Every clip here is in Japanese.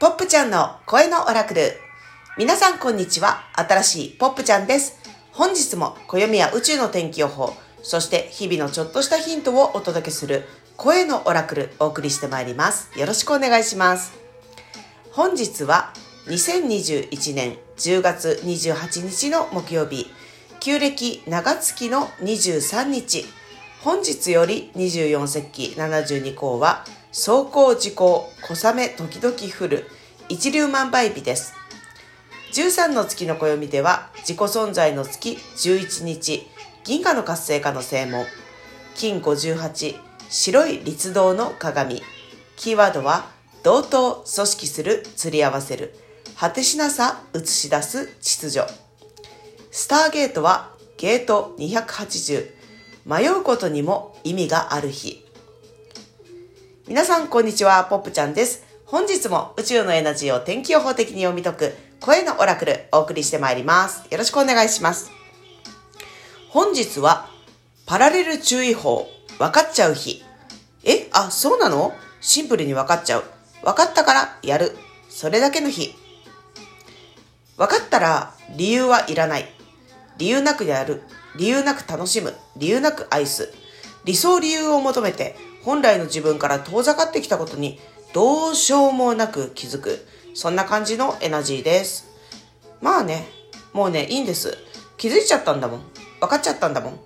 ポップちゃんの声のオラクル。皆さんこんにちは。新しいポップちゃんです。本日も暦や宇宙の天気予報、そして日々のちょっとしたヒントをお届けする声のオラクルお送りしてまいります。よろしくお願いします。本日は2021年10月28日の木曜日、旧暦長月の23日、本日より24節気72項は、走行時行、小雨時々降る、一粒万倍日です。13の月の暦では、自己存在の月11日、銀河の活性化の正門、金58、白い立道の鏡、キーワードは、同等、組織する、釣り合わせる、果てしなさ、映し出す、秩序。スターゲートは、ゲート280、迷うことにも意味がある日。皆さん、こんにちは。ポップちゃんです。本日も宇宙のエナジーを天気予報的に読み解く声のオラクルお送りしてまいります。よろしくお願いします。本日はパラレル注意報分かっちゃう日。え、あ、そうなの？シンプルに分かっちゃう。分かったからやる。それだけの日。分かったら理由はいらない。理由なくやる。理由なく楽しむ。理由なく愛す。理想理由を求めて本来の自分から遠ざかってきたことにどうしようもなく気づく。そんな感じのエナジーです。まあね、もうね、いいんです。気づいちゃったんだもん。分かっちゃったんだもん。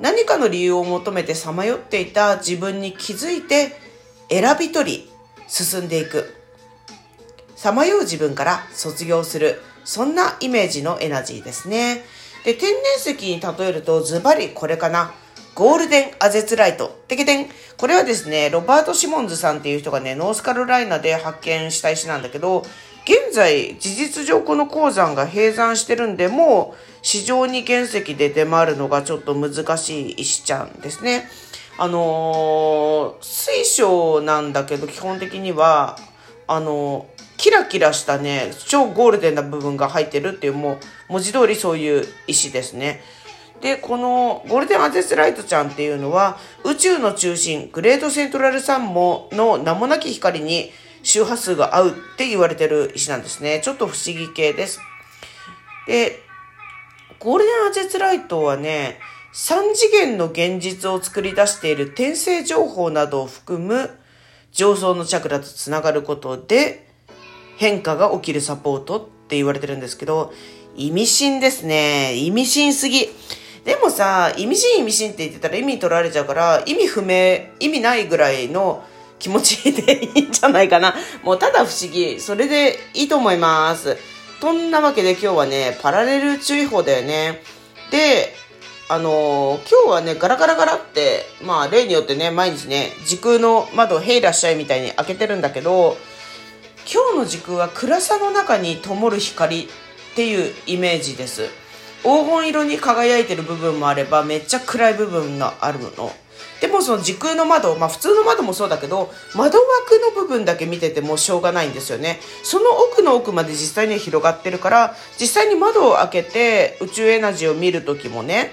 何かの理由を求めてさまよっていた自分に気づいて選び取り進んでいく。さまよう自分から卒業する。そんなイメージのエナジーですね。で、天然石に例えるとズバリこれかな。ゴールデンアゼツライト。てけてん。これはですね、ロバート・シモンズさんっていう人がね、ノースカロライナで発見した石なんだけど、現在、事実上この鉱山が閉山してるんで、もう市場に原石で出回るのがちょっと難しい石ちゃんですね。あのー、水晶なんだけど、基本的には、あのーキラキラしたね、超ゴールデンな部分が入ってるっていう、もう、文字通りそういう石ですね。で、このゴールデンアゼスライトちゃんっていうのは、宇宙の中心、グレートセントラルサンモの名もなき光に周波数が合うって言われてる石なんですね。ちょっと不思議系です。で、ゴールデンアゼスライトはね、3次元の現実を作り出している転生情報などを含む上層のチャクラとつながることで、変化が起きるサポートって言われてるんですけど、意味深ですね。意味深すぎ。でもさ、意味深意味深って言ってたら意味取られちゃうから、意味不明、意味ないぐらいの気持ちでいいんじゃないかな。もうただ不思議。それでいいと思います。そんなわけで今日はね、パラレル注意報だよね。で、あのー今日はね、ガラガラガラって、まあ例によってね、毎日ね、時空の窓をへいらっしゃいみたいに開けてるんだけど、今日の時空は暗さの中に灯る光っていうイメージです。黄金色に輝いてる部分もあれば、めっちゃ暗い部分があるの。でもその時空の窓、まあ普通の窓もそうだけど、窓枠の部分だけ見ててもしょうがないんですよね。その奥の奥まで実際に広がってるから、実際に窓を開けて宇宙エナジーを見るときもね、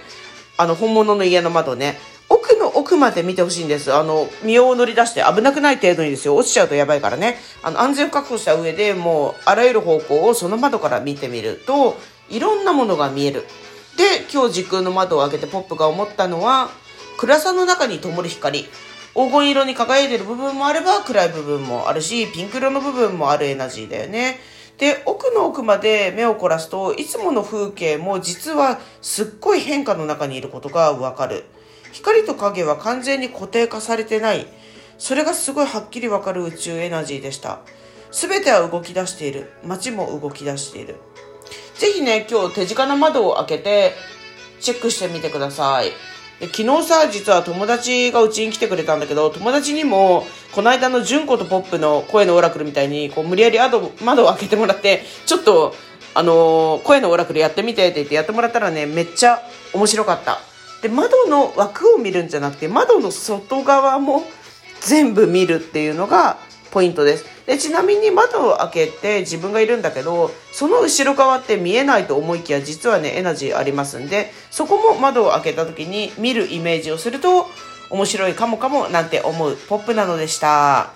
あの本物の家の窓ね、奥の奥まで見てほしいんです。あの、身を乗り出して危なくない程度にですよ。落ちちゃうとやばいからね。あの、安全を確保した上でもう、あらゆる方向をその窓から見てみると、いろんなものが見える。で、今日時空の窓を開けてポップが思ったのは、暗さの中に灯る光。黄金色に輝いてる部分もあれば、暗い部分もあるし、ピンク色の部分もあるエナジーだよね。で、奥の奥まで目を凝らすといつもの風景も実はすっごい変化の中にいることがわかる。光と影は完全に固定化されてない。それがすごいはっきりわかる宇宙エナジーでした。すべては動き出している。街も動き出している。ぜひね、今日手近な窓を開けてチェックしてみてください。で昨日さ、実は友達がうちに来てくれたんだけど、友達にも、この間の純子とポップの声のオラクルみたいに、こう無理やり窓窓を開けてもらって、ちょっと、あのー声のオラクルやってみてって言ってやってもらったらね、めっちゃ面白かった。で、窓の枠を見るんじゃなくて、窓の外側も全部見るっていうのがポイントです。で、ちなみに窓を開けて自分がいるんだけど、その後ろ側って見えないと思いきや、実はね、エナジーありますんで、そこも窓を開けた時に見るイメージをすると、面白いかもかもなんて思うポップなのでした。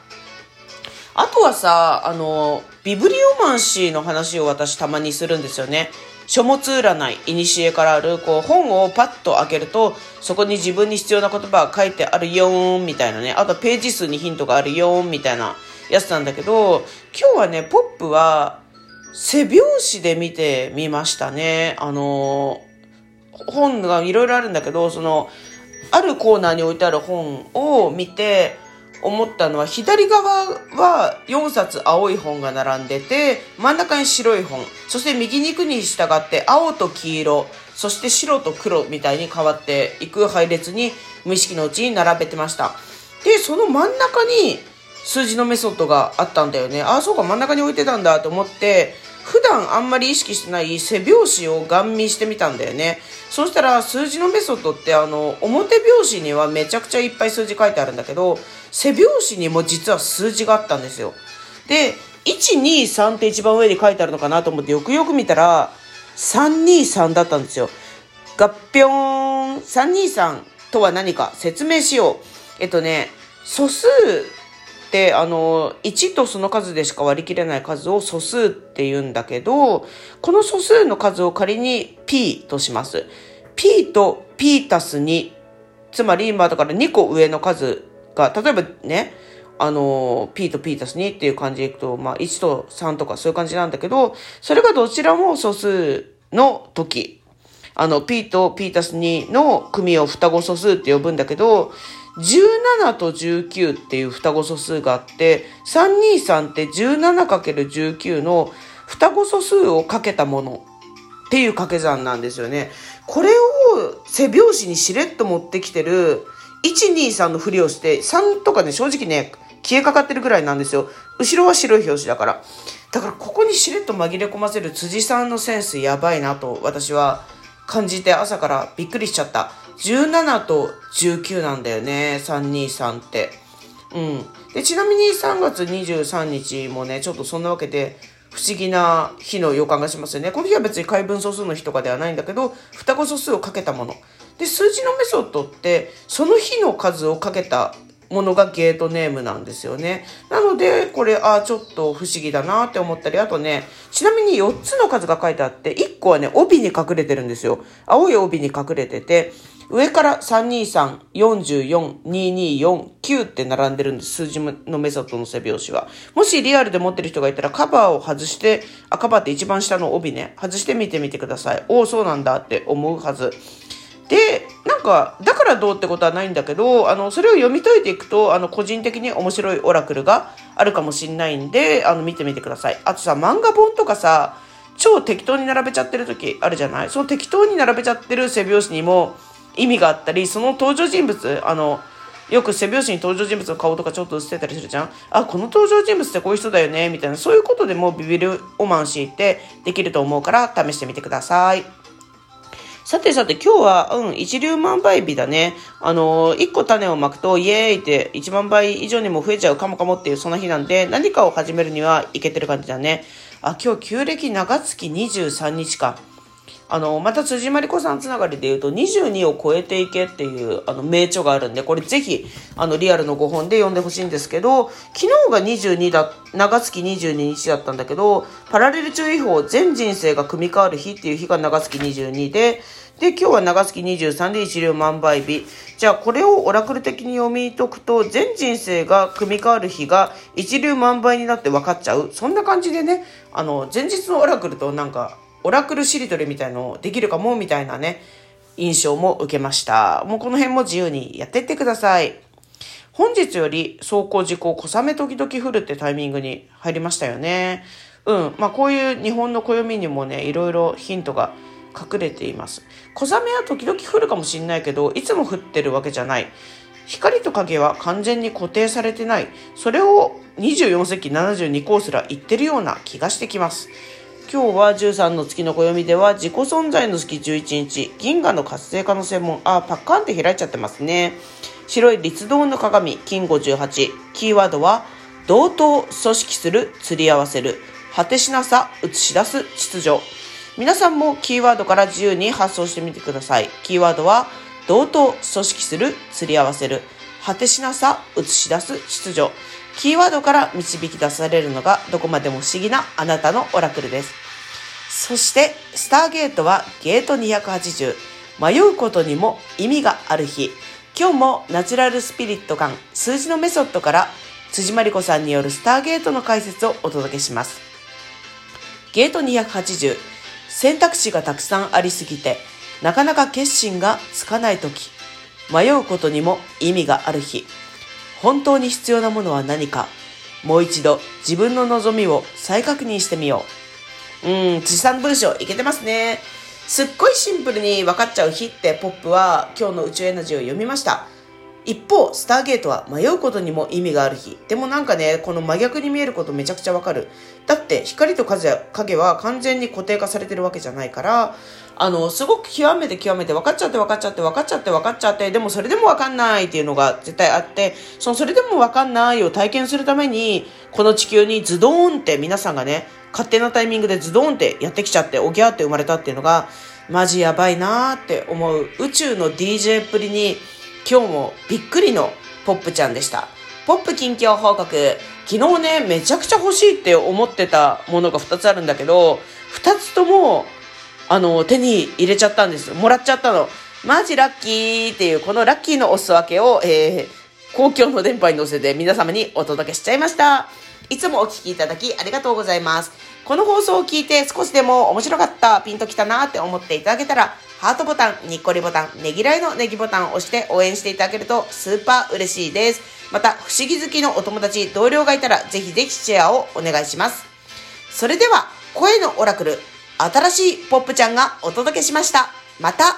あとはさ、あの、ビブリオマンシーの話を私たまにするんですよね。書物占い、いにしえからある、こう、本をパッと開けると、そこに自分に必要な言葉が書いてあるよーん、みたいなね。あとページ数にヒントがあるよーん、みたいなやつなんだけど、今日はね、ポップは、背拍子で見てみましたね。あの、本がいろいろあるんだけど、その、あるコーナーに置いてある本を見て、思ったのは左側は4冊青い本が並んでて真ん中に白い本。そして右に行くに従って青と黄色。そして白と黒みたいに変わっていく配列に無意識のうちに並べてました。でその真ん中に数字のメソッドがあったんだよねああそうか真ん中に置いてたんだと思って普段あんまり意識してない背拍子をガン見してみたんだよね。そしたら数字のメソッドってあの表拍子にはめちゃくちゃいっぱい数字書いてあるんだけど背拍子にも実は数字があったんですよ。で、123って一番上に書いてあるのかなと思ってよくよく見たら323だったんですよ。合ぴょーん323とは何か説明しよう。えっとね、素数ってあの1とその数でしか割り切れない数を素数って言うんだけどこの素数の数を仮に p とします。P と p 足す2つまり今だから2個上の数が例えばねあの p と p 足す2っていう感じでいくと、まあ、1と3とかそういう感じなんだけどそれがどちらも素数の時。あの p と p 足す2の組を双子素数って呼ぶんだけど17と19っていう双子素数があって、323って 17×19 の双子素数をかけたものっていう掛け算なんですよね。これを背拍子にしれっと持ってきてる123のふりをして、3とかね、正直ね、消えかかってるぐらいなんですよ。後ろは白い表紙だから。だからここにしれっと紛れ込ませる辻さんのセンスやばいなと私は感じて朝からびっくりしちゃった。17と19なんだよね、323って。うん。で、ちなみに3月23日もね、ちょっとそんなわけで、不思議な日の予感がしますよね。この日は別に解分素数の日とかではないんだけど、双子素数をかけたもの。で、数字のメソッドって、その日の数をかけたものがゲートネームなんですよね。なので、これ、あちょっと不思議だなって思ったり、あとね、ちなみに4つの数が書いてあって、1個はね、帯に隠れてるんですよ。青い帯に隠れてて、上から323、44、224、9って並んでるんです。数字のメソッドの背拍子は。もしリアルで持ってる人がいたらカバーを外して、あ、カバーって一番下の帯ね、外してみてみてください。おお、そうなんだって思うはず。で、なんか、だからどうってことはないんだけど、あの、それを読み解いていくと、あの、個人的に面白いオラクルがあるかもしんないんで、あの、見てみてください。あとさ、漫画本とかさ、超適当に並べちゃってる時あるじゃない？その適当に並べちゃってる背拍子にも、意味があったり、その登場人物、あの、よく背拍子に登場人物の顔とかちょっと映ってたりするじゃんあ、この登場人物ってこういう人だよねみたいな、そういうことでもビビるオマンシーってできると思うから試してみてください。さてさて今日は、うん、一粒万倍日だね。あのー、個種をまくとイエーイって一万倍以上にも増えちゃうかもかもっていうその日なんで何かを始めるにはいけてる感じだね。あ、今日旧暦長月23日か。あの、また辻まりこさんつながりで言うと、22を超えていけっていう、あの、名著があるんで、これぜひ、あの、リアルの5本で読んでほしいんですけど、昨日が22だ、長月22日だったんだけど、パラレル注意報、全人生が組み替わる日っていう日が長月22で、で、今日は長月23で一流万倍日。じゃあ、これをオラクル的に読み解くと、全人生が組み替わる日が一流万倍になって分かっちゃう。そんな感じでね、あの、前日のオラクルとなんか、オラクルしりとりみたいのできるかもみたいなね、印象も受けました。もうこの辺も自由にやってってください。本日より走行事故小雨時々降るってタイミングに入りましたよね。うん。まあこういう日本の暦にもね、いろいろヒントが隠れています。小雨は時々降るかもしんないけど、いつも降ってるわけじゃない。光と影は完全に固定されてない。それを24世紀72コースら言ってるような気がしてきます。今日は13の月の暦では自己存在の月11日、銀河の活性化の専門、あ、パッカンって開いちゃってますね。白い立道の鏡、金58。キーワードは、同等、組織する、釣り合わせる、果てしなさ、映し出す、秩序。皆さんもキーワードから自由に発想してみてください。キーワードは、同等、組織する、釣り合わせる、果てしなさ、映し出す秩序。キーワードから導き出されるのがどこまでも不思議なあなたのオラクルです。そして、スターゲートはゲート280。迷うことにも意味がある日。今日もナチュラルスピリット感、数字のメソッドから辻真理子さんによるスターゲートの解説をお届けします。ゲート280。選択肢がたくさんありすぎて、なかなか決心がつかない時。迷うことにも意味がある日。本当に必要なものは何か。もう一度自分の望みを再確認してみよう。うん、辻さん文章いけてますね。すっごいシンプルに分かっちゃう日ってポップは今日の宇宙エナジーを読みました。一方、スターゲートは迷うことにも意味がある日。でもなんかね、この真逆に見えることめちゃくちゃわかる。だって光と影は完全に固定化されてるわけじゃないから、あの、すごく極めて極めて分かっちゃって分かっちゃって分かっちゃって分かっちゃって、でもそれでも分かんないっていうのが絶対あって、そのそれでも分かんないを体験するために、この地球にズドーンって皆さんがね、勝手なタイミングでズドーンってやってきちゃって、おぎゃーって生まれたっていうのが、マジやばいなーって思う宇宙の DJ っぷりに、今日もびっくりのポップちゃんでした。ポップ近況報告。昨日ね、めちゃくちゃ欲しいって思ってたものが2つあるんだけど、2つとも、あの、手に入れちゃったんです。もらっちゃったの。マジラッキーっていう、このラッキーのお裾分けを、えー、公共の電波に乗せて皆様にお届けしちゃいました。いつもお聴きいただきありがとうございます。この放送を聞いて少しでも面白かった、ピンときたなって思っていただけたら、ハートボタン、にっこりボタン、ねぎらいのネギボタンを押して応援していただけるとスーパー嬉しいです。また、不思議好きのお友達、同僚がいたら、ぜひぜひシェアをお願いします。それでは、声のオラクル、新しいポップちゃんがお届けしました。また